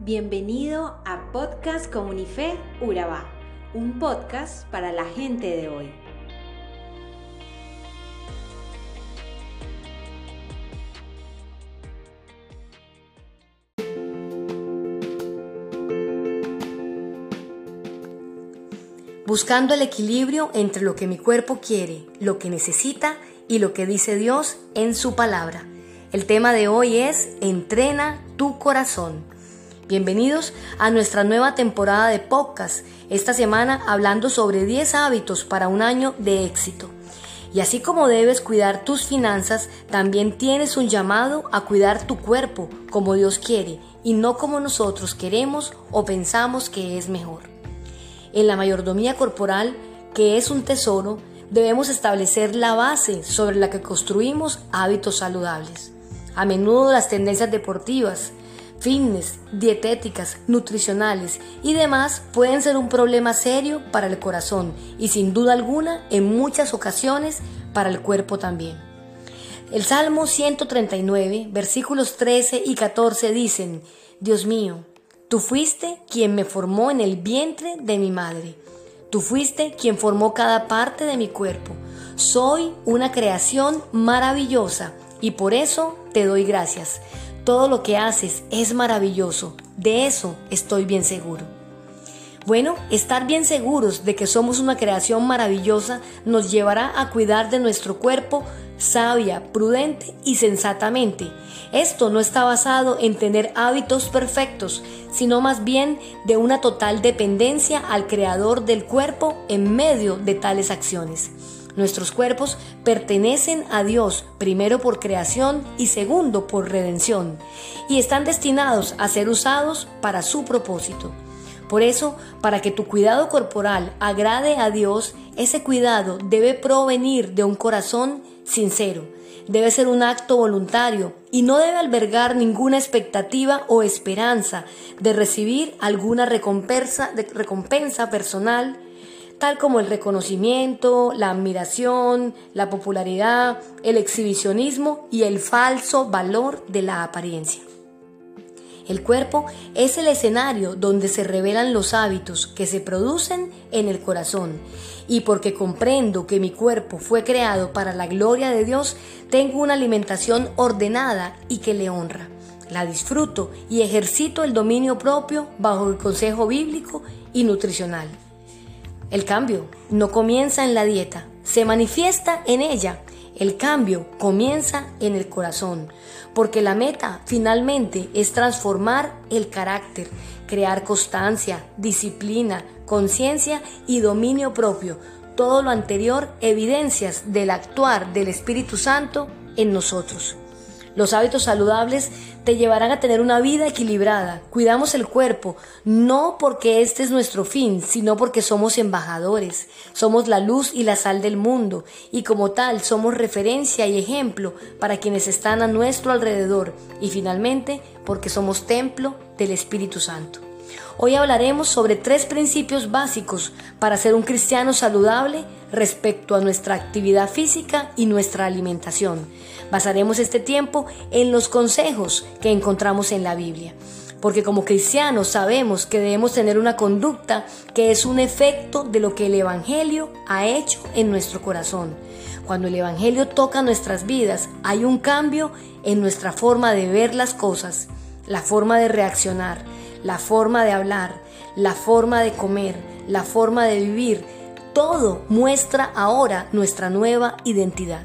Bienvenido a Podcast Comunife Urabá, un podcast para la gente de hoy. Buscando el equilibrio entre lo que mi cuerpo quiere, lo que necesita y lo que dice Dios en su palabra. El tema de hoy es Entrena tu corazón. Bienvenidos a nuestra nueva temporada de podcast, esta semana hablando sobre 10 hábitos para un año de éxito. Y así como debes cuidar tus finanzas, también tienes un llamado a cuidar tu cuerpo como Dios quiere y no como nosotros queremos o pensamos que es mejor. En la mayordomía corporal, que es un tesoro, debemos establecer la base sobre la que construimos hábitos saludables. A menudo las tendencias deportivas, fitness, dietéticas, nutricionales y demás pueden ser un problema serio para el corazón y sin duda alguna en muchas ocasiones para el cuerpo también. El Salmo 139, versículos 13 y 14 dicen, Dios mío, tú fuiste quien me formó en el vientre de mi madre. Tú fuiste quien formó cada parte de mi cuerpo. Soy una creación maravillosa y por eso te doy gracias. Todo lo que haces es maravilloso, de eso estoy bien seguro. Bueno, estar bien seguros de que somos una creación maravillosa nos llevará a cuidar de nuestro cuerpo sabia, prudente y sensatamente. Esto no está basado en tener hábitos perfectos, sino más bien de una total dependencia al creador del cuerpo en medio de tales acciones. Nuestros cuerpos pertenecen a Dios, primero por creación y segundo por redención, y están destinados a ser usados para su propósito. Por eso, para que tu cuidado corporal agrade a Dios, ese cuidado debe provenir de un corazón sincero, debe ser un acto voluntario y no debe albergar ninguna expectativa o esperanza de recibir alguna recompensa, recompensa personal tal como el reconocimiento, la admiración, la popularidad, el exhibicionismo y el falso valor de la apariencia. El cuerpo es el escenario donde se revelan los hábitos que se producen en el corazón. Y porque comprendo que mi cuerpo fue creado para la gloria de Dios, tengo una alimentación ordenada y que le honra. La disfruto y ejercito el dominio propio bajo el consejo bíblico y nutricional. El cambio no comienza en la dieta, se manifiesta en ella. El cambio comienza en el corazón, porque la meta finalmente es transformar el carácter, crear constancia, disciplina, conciencia y dominio propio. Todo lo anterior evidencias del actuar del Espíritu Santo en nosotros. Los hábitos saludables te llevarán a tener una vida equilibrada. Cuidamos el cuerpo, no porque este es nuestro fin, sino porque somos embajadores. Somos la luz y la sal del mundo y como tal somos referencia y ejemplo para quienes están a nuestro alrededor y finalmente porque somos templo del Espíritu Santo. Hoy hablaremos sobre tres principios básicos para ser un cristiano saludable respecto a nuestra actividad física y nuestra alimentación. Basaremos este tiempo en los consejos que encontramos en la Biblia porque como cristianos sabemos que debemos tener una conducta que es un efecto de lo que el Evangelio ha hecho en nuestro corazón. Cuando el Evangelio toca nuestras vidas, hay un cambio en nuestra forma de ver las cosas, la forma de reaccionar, la forma de hablar, la forma de comer, la forma de vivir, todo muestra ahora nuestra nueva identidad.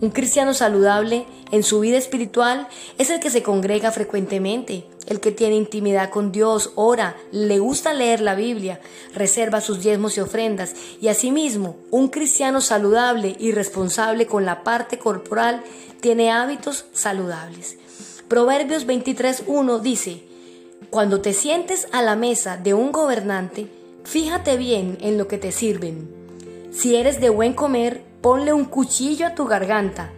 Un cristiano saludable en su vida espiritual es el que se congrega frecuentemente, el que tiene intimidad con Dios, ora, le gusta leer la Biblia, reserva sus diezmos y ofrendas y asimismo un cristiano saludable y responsable con la parte corporal tiene hábitos saludables. Proverbios 23.1 dice, cuando te sientes a la mesa de un gobernante, fíjate bien en lo que te sirven. Si eres de buen comer, ponle un cuchillo a tu garganta.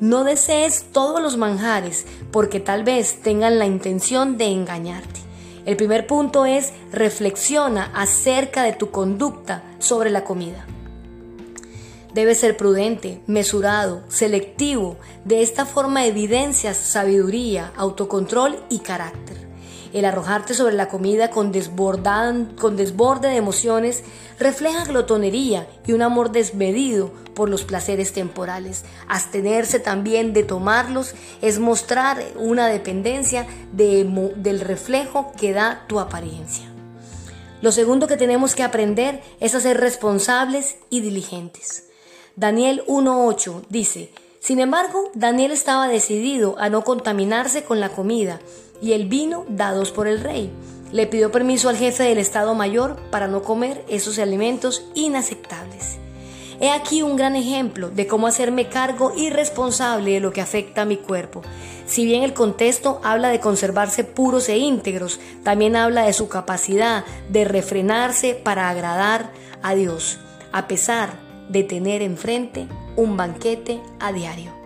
No desees todos los manjares, porque tal vez tengan la intención de engañarte. El primer punto es reflexiona acerca de tu conducta sobre la comida. Debes ser prudente, mesurado, selectivo. De esta forma evidencias sabiduría, autocontrol y carácter. El arrojarte sobre la comida con, con desborde de emociones refleja glotonería y un amor desmedido por los placeres temporales. Abstenerse también de tomarlos es mostrar una dependencia del reflejo que da tu apariencia. Lo segundo que tenemos que aprender es a ser responsables y diligentes. Daniel 1.8 dice, sin embargo, Daniel estaba decidido a no contaminarse con la comida y el vino dados por el rey. Le pidió permiso al jefe del Estado Mayor para no comer esos alimentos inaceptables. He aquí un gran ejemplo de cómo hacerme cargo irresponsable de lo que afecta a mi cuerpo. Si bien el contexto habla de conservarse puros e íntegros, también habla de su capacidad de refrenarse para agradar a Dios, a pesar de tener enfrente un banquete a diario.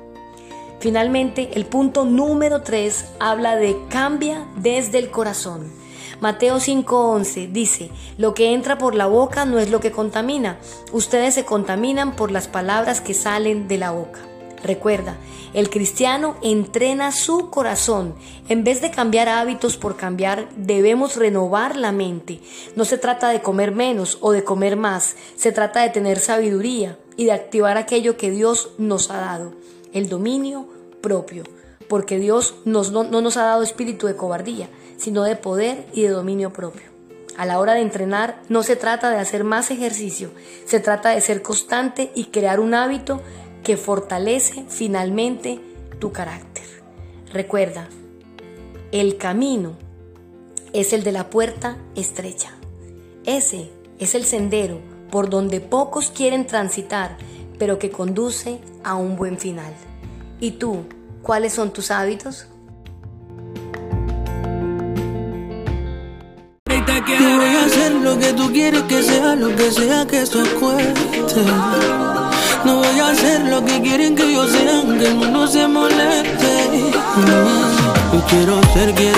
Finalmente, el punto número 3 habla de cambia desde el corazón. Mateo 5:11 dice, lo que entra por la boca no es lo que contamina, ustedes se contaminan por las palabras que salen de la boca. Recuerda, el cristiano entrena su corazón. En vez de cambiar hábitos por cambiar, debemos renovar la mente. No se trata de comer menos o de comer más, se trata de tener sabiduría y de activar aquello que Dios nos ha dado, el dominio propio, porque Dios no, no nos ha dado espíritu de cobardía, sino de poder y de dominio propio. A la hora de entrenar no se trata de hacer más ejercicio, se trata de ser constante y crear un hábito que fortalece finalmente tu carácter. Recuerda, el camino es el de la puerta estrecha. Ese es el sendero por donde pocos quieren transitar, pero que conduce a un buen final. ¿Y tú, cuáles son tus hábitos? voy a hacer lo que tú quieres que sea, lo que sea que eso cueste. No voy a hacer lo que quieren que yo sea, que el mundo se moleste. Yo quiero ser, quiero